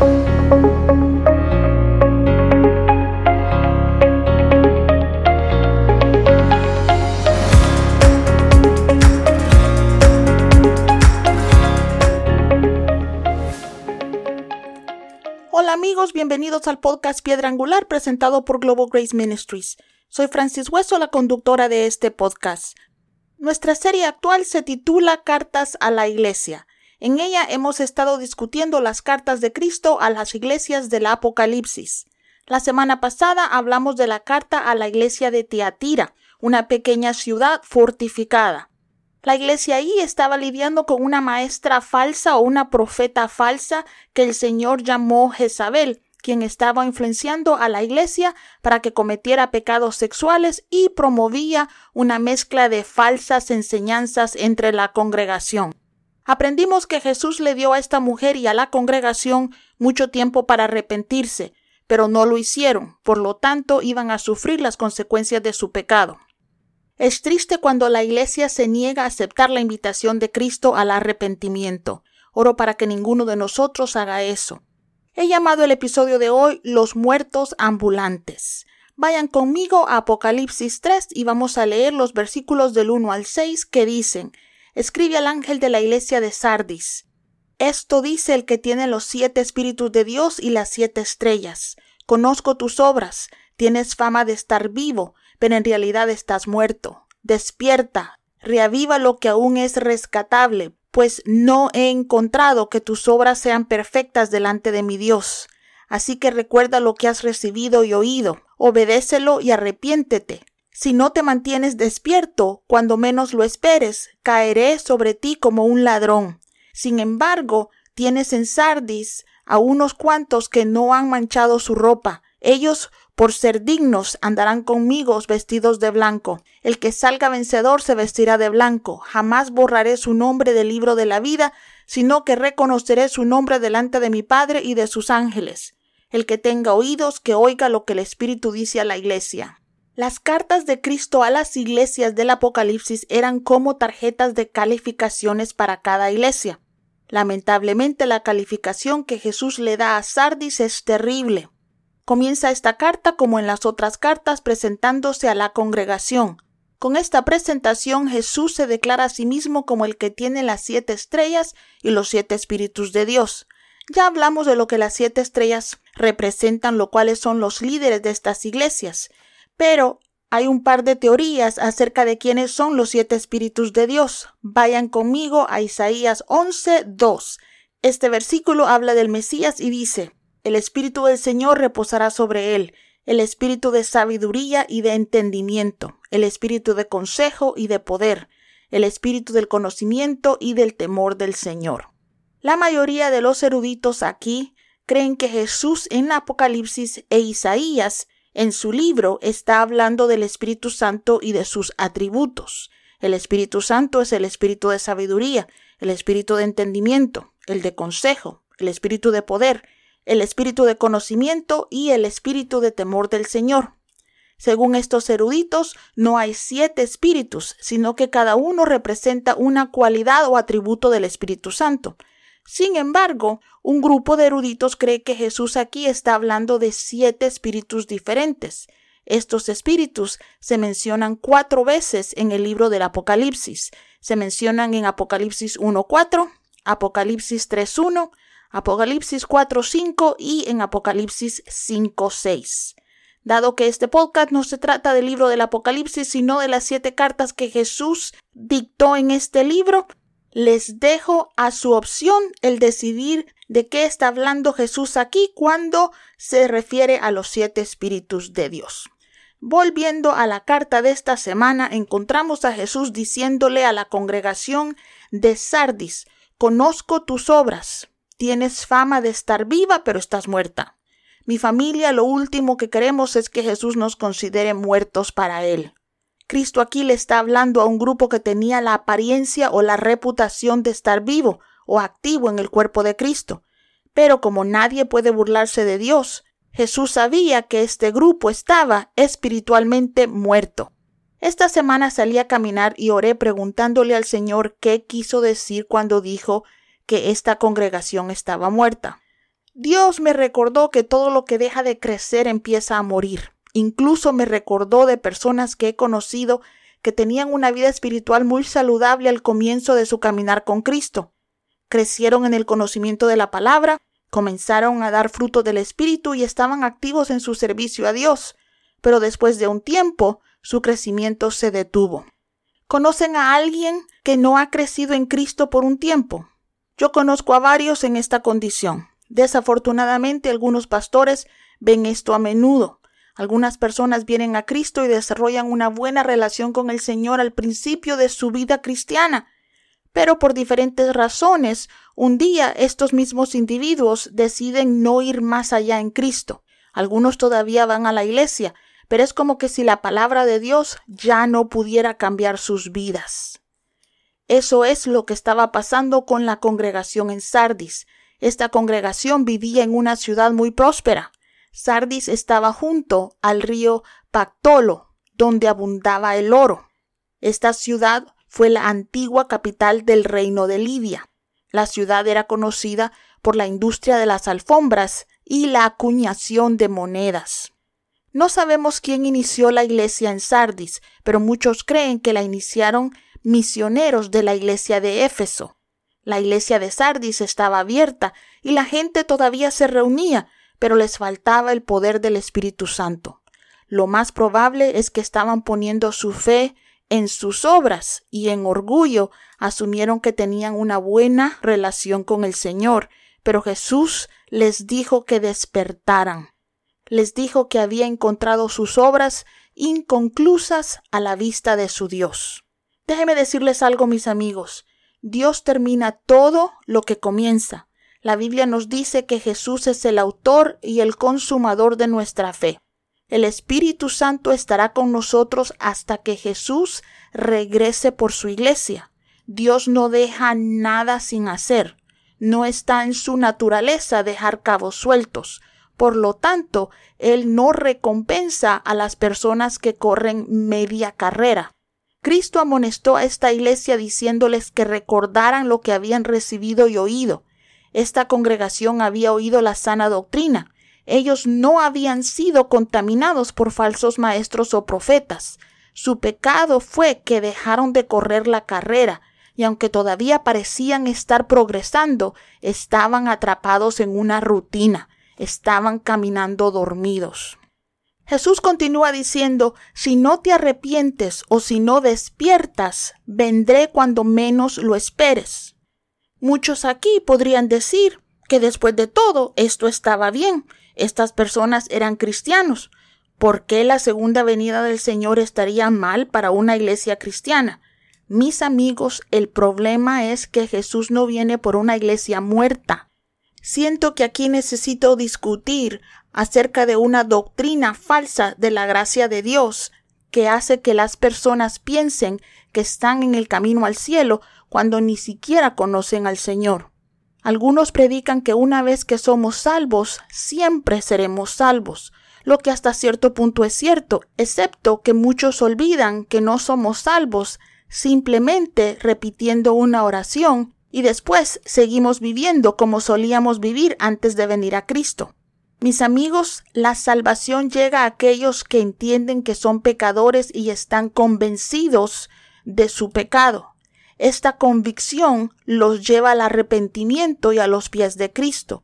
Hola amigos, bienvenidos al podcast Piedra Angular presentado por Global Grace Ministries. Soy Francis Hueso, la conductora de este podcast. Nuestra serie actual se titula Cartas a la Iglesia. En ella hemos estado discutiendo las cartas de Cristo a las iglesias del Apocalipsis. La semana pasada hablamos de la carta a la iglesia de Tiatira, una pequeña ciudad fortificada. La iglesia ahí estaba lidiando con una maestra falsa o una profeta falsa que el Señor llamó Jezabel, quien estaba influenciando a la iglesia para que cometiera pecados sexuales y promovía una mezcla de falsas enseñanzas entre la congregación. Aprendimos que Jesús le dio a esta mujer y a la congregación mucho tiempo para arrepentirse, pero no lo hicieron, por lo tanto iban a sufrir las consecuencias de su pecado. Es triste cuando la Iglesia se niega a aceptar la invitación de Cristo al arrepentimiento. Oro para que ninguno de nosotros haga eso. He llamado el episodio de hoy Los muertos ambulantes. Vayan conmigo a Apocalipsis 3 y vamos a leer los versículos del 1 al 6 que dicen, Escribe al ángel de la iglesia de Sardis. Esto dice el que tiene los siete espíritus de Dios y las siete estrellas. Conozco tus obras, tienes fama de estar vivo, pero en realidad estás muerto. Despierta, reaviva lo que aún es rescatable, pues no he encontrado que tus obras sean perfectas delante de mi Dios. Así que recuerda lo que has recibido y oído, obedécelo y arrepiéntete. Si no te mantienes despierto, cuando menos lo esperes, caeré sobre ti como un ladrón. Sin embargo, tienes en Sardis a unos cuantos que no han manchado su ropa. Ellos por ser dignos andarán conmigo vestidos de blanco. El que salga vencedor se vestirá de blanco. Jamás borraré su nombre del libro de la vida, sino que reconoceré su nombre delante de mi Padre y de sus ángeles. El que tenga oídos, que oiga lo que el Espíritu dice a la iglesia. Las cartas de Cristo a las iglesias del Apocalipsis eran como tarjetas de calificaciones para cada iglesia. Lamentablemente la calificación que Jesús le da a Sardis es terrible. Comienza esta carta como en las otras cartas presentándose a la congregación. Con esta presentación Jesús se declara a sí mismo como el que tiene las siete estrellas y los siete espíritus de Dios. Ya hablamos de lo que las siete estrellas representan, lo cuales son los líderes de estas iglesias. Pero hay un par de teorías acerca de quiénes son los siete espíritus de Dios. Vayan conmigo a Isaías 11, 2. Este versículo habla del Mesías y dice, el Espíritu del Señor reposará sobre él, el Espíritu de sabiduría y de entendimiento, el Espíritu de consejo y de poder, el Espíritu del conocimiento y del temor del Señor. La mayoría de los eruditos aquí creen que Jesús en Apocalipsis e Isaías en su libro está hablando del Espíritu Santo y de sus atributos. El Espíritu Santo es el Espíritu de sabiduría, el Espíritu de entendimiento, el de consejo, el Espíritu de poder, el espíritu de conocimiento y el espíritu de temor del Señor. Según estos eruditos, no hay siete espíritus, sino que cada uno representa una cualidad o atributo del Espíritu Santo. Sin embargo, un grupo de eruditos cree que Jesús aquí está hablando de siete espíritus diferentes. Estos espíritus se mencionan cuatro veces en el libro del Apocalipsis. Se mencionan en Apocalipsis 1.4, Apocalipsis 3.1, Apocalipsis 4.5 y en Apocalipsis 5.6. Dado que este podcast no se trata del libro del Apocalipsis, sino de las siete cartas que Jesús dictó en este libro, les dejo a su opción el decidir de qué está hablando Jesús aquí cuando se refiere a los siete espíritus de Dios. Volviendo a la carta de esta semana, encontramos a Jesús diciéndole a la congregación de Sardis, conozco tus obras, Tienes fama de estar viva, pero estás muerta. Mi familia lo último que queremos es que Jesús nos considere muertos para Él. Cristo aquí le está hablando a un grupo que tenía la apariencia o la reputación de estar vivo o activo en el cuerpo de Cristo. Pero como nadie puede burlarse de Dios, Jesús sabía que este grupo estaba espiritualmente muerto. Esta semana salí a caminar y oré preguntándole al Señor qué quiso decir cuando dijo que esta congregación estaba muerta. Dios me recordó que todo lo que deja de crecer empieza a morir. Incluso me recordó de personas que he conocido que tenían una vida espiritual muy saludable al comienzo de su caminar con Cristo. Crecieron en el conocimiento de la palabra, comenzaron a dar fruto del Espíritu y estaban activos en su servicio a Dios, pero después de un tiempo su crecimiento se detuvo. ¿Conocen a alguien que no ha crecido en Cristo por un tiempo? Yo conozco a varios en esta condición. Desafortunadamente algunos pastores ven esto a menudo. Algunas personas vienen a Cristo y desarrollan una buena relación con el Señor al principio de su vida cristiana, pero por diferentes razones, un día estos mismos individuos deciden no ir más allá en Cristo. Algunos todavía van a la iglesia, pero es como que si la palabra de Dios ya no pudiera cambiar sus vidas. Eso es lo que estaba pasando con la congregación en Sardis. Esta congregación vivía en una ciudad muy próspera. Sardis estaba junto al río Pactolo, donde abundaba el oro. Esta ciudad fue la antigua capital del reino de Lidia. La ciudad era conocida por la industria de las alfombras y la acuñación de monedas. No sabemos quién inició la iglesia en Sardis, pero muchos creen que la iniciaron misioneros de la iglesia de Éfeso. La iglesia de Sardis estaba abierta y la gente todavía se reunía, pero les faltaba el poder del Espíritu Santo. Lo más probable es que estaban poniendo su fe en sus obras y en orgullo asumieron que tenían una buena relación con el Señor, pero Jesús les dijo que despertaran. Les dijo que había encontrado sus obras inconclusas a la vista de su Dios. Déjeme decirles algo, mis amigos. Dios termina todo lo que comienza. La Biblia nos dice que Jesús es el autor y el consumador de nuestra fe. El Espíritu Santo estará con nosotros hasta que Jesús regrese por su iglesia. Dios no deja nada sin hacer. No está en su naturaleza dejar cabos sueltos. Por lo tanto, Él no recompensa a las personas que corren media carrera. Cristo amonestó a esta iglesia diciéndoles que recordaran lo que habían recibido y oído, esta congregación había oído la sana doctrina. Ellos no habían sido contaminados por falsos maestros o profetas. Su pecado fue que dejaron de correr la carrera, y aunque todavía parecían estar progresando, estaban atrapados en una rutina, estaban caminando dormidos. Jesús continúa diciendo, si no te arrepientes o si no despiertas, vendré cuando menos lo esperes. Muchos aquí podrían decir que después de todo esto estaba bien, estas personas eran cristianos. ¿Por qué la segunda venida del Señor estaría mal para una iglesia cristiana? Mis amigos, el problema es que Jesús no viene por una iglesia muerta. Siento que aquí necesito discutir acerca de una doctrina falsa de la gracia de Dios que hace que las personas piensen que están en el camino al cielo cuando ni siquiera conocen al Señor. Algunos predican que una vez que somos salvos, siempre seremos salvos, lo que hasta cierto punto es cierto, excepto que muchos olvidan que no somos salvos simplemente repitiendo una oración y después seguimos viviendo como solíamos vivir antes de venir a Cristo. Mis amigos, la salvación llega a aquellos que entienden que son pecadores y están convencidos de su pecado. Esta convicción los lleva al arrepentimiento y a los pies de Cristo.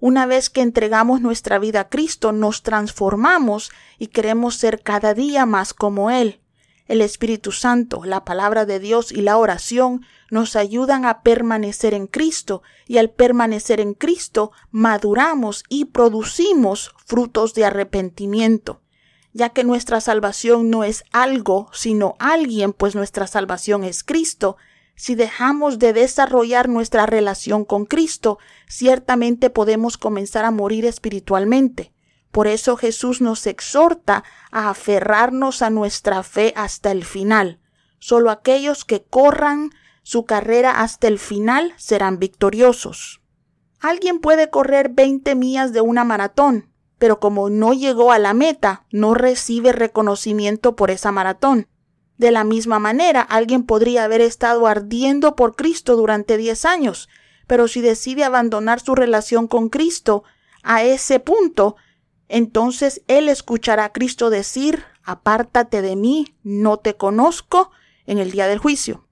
Una vez que entregamos nuestra vida a Cristo, nos transformamos y queremos ser cada día más como Él. El Espíritu Santo, la palabra de Dios y la oración nos ayudan a permanecer en Cristo y al permanecer en Cristo maduramos y producimos frutos de arrepentimiento. Ya que nuestra salvación no es algo, sino alguien, pues nuestra salvación es Cristo, si dejamos de desarrollar nuestra relación con Cristo, ciertamente podemos comenzar a morir espiritualmente. Por eso Jesús nos exhorta a aferrarnos a nuestra fe hasta el final. Solo aquellos que corran su carrera hasta el final serán victoriosos. Alguien puede correr 20 millas de una maratón, pero como no llegó a la meta, no recibe reconocimiento por esa maratón. De la misma manera, alguien podría haber estado ardiendo por Cristo durante diez años, pero si decide abandonar su relación con Cristo, a ese punto, entonces él escuchará a Cristo decir, apártate de mí, no te conozco, en el día del juicio.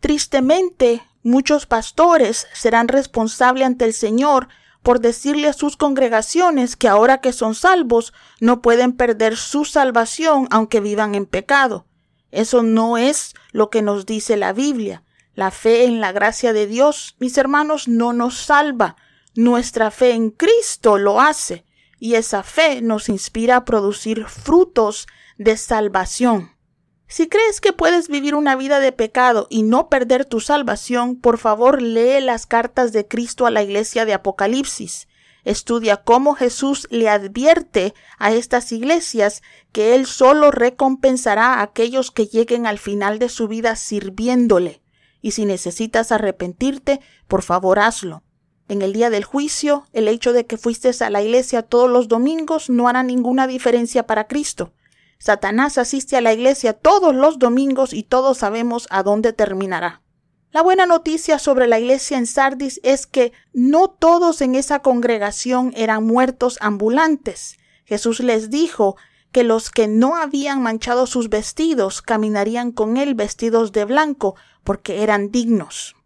Tristemente, muchos pastores serán responsables ante el Señor por decirle a sus congregaciones que ahora que son salvos no pueden perder su salvación aunque vivan en pecado. Eso no es lo que nos dice la Biblia. La fe en la gracia de Dios, mis hermanos, no nos salva. Nuestra fe en Cristo lo hace y esa fe nos inspira a producir frutos de salvación. Si crees que puedes vivir una vida de pecado y no perder tu salvación, por favor lee las cartas de Cristo a la iglesia de Apocalipsis. Estudia cómo Jesús le advierte a estas iglesias que Él solo recompensará a aquellos que lleguen al final de su vida sirviéndole. Y si necesitas arrepentirte, por favor hazlo. En el día del juicio, el hecho de que fuiste a la iglesia todos los domingos no hará ninguna diferencia para Cristo. Satanás asiste a la iglesia todos los domingos y todos sabemos a dónde terminará. La buena noticia sobre la iglesia en Sardis es que no todos en esa congregación eran muertos ambulantes. Jesús les dijo que los que no habían manchado sus vestidos caminarían con él vestidos de blanco, porque eran dignos.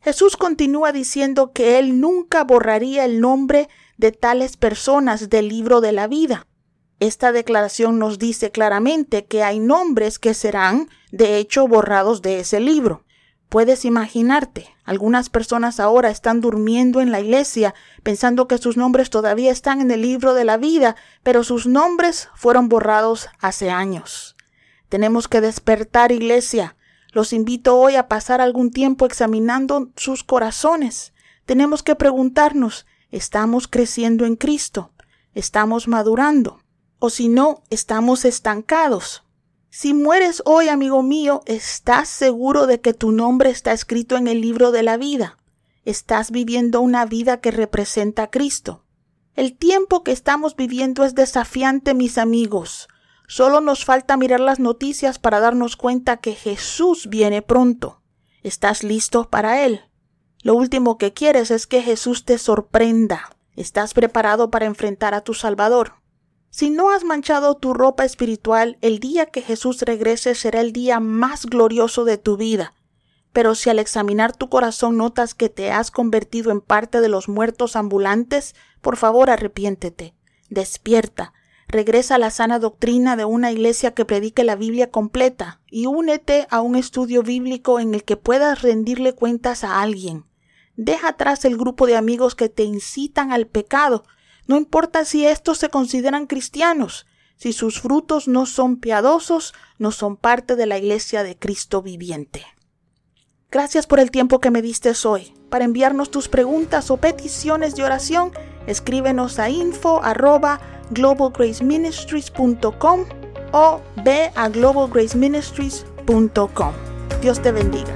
Jesús continúa diciendo que él nunca borraría el nombre de tales personas del libro de la vida. Esta declaración nos dice claramente que hay nombres que serán, de hecho, borrados de ese libro. Puedes imaginarte, algunas personas ahora están durmiendo en la iglesia pensando que sus nombres todavía están en el libro de la vida, pero sus nombres fueron borrados hace años. Tenemos que despertar, iglesia. Los invito hoy a pasar algún tiempo examinando sus corazones. Tenemos que preguntarnos, ¿estamos creciendo en Cristo? ¿Estamos madurando? O si no, estamos estancados. Si mueres hoy, amigo mío, ¿estás seguro de que tu nombre está escrito en el libro de la vida? ¿Estás viviendo una vida que representa a Cristo? El tiempo que estamos viviendo es desafiante, mis amigos. Solo nos falta mirar las noticias para darnos cuenta que Jesús viene pronto. ¿Estás listo para Él? Lo último que quieres es que Jesús te sorprenda. ¿Estás preparado para enfrentar a tu Salvador? Si no has manchado tu ropa espiritual, el día que Jesús regrese será el día más glorioso de tu vida. Pero si al examinar tu corazón notas que te has convertido en parte de los muertos ambulantes, por favor arrepiéntete, despierta, regresa a la sana doctrina de una iglesia que predique la Biblia completa y únete a un estudio bíblico en el que puedas rendirle cuentas a alguien. Deja atrás el grupo de amigos que te incitan al pecado no importa si estos se consideran cristianos, si sus frutos no son piadosos, no son parte de la iglesia de Cristo viviente. Gracias por el tiempo que me diste hoy. Para enviarnos tus preguntas o peticiones de oración, escríbenos a info o ve a globalgraceministries.com. Dios te bendiga.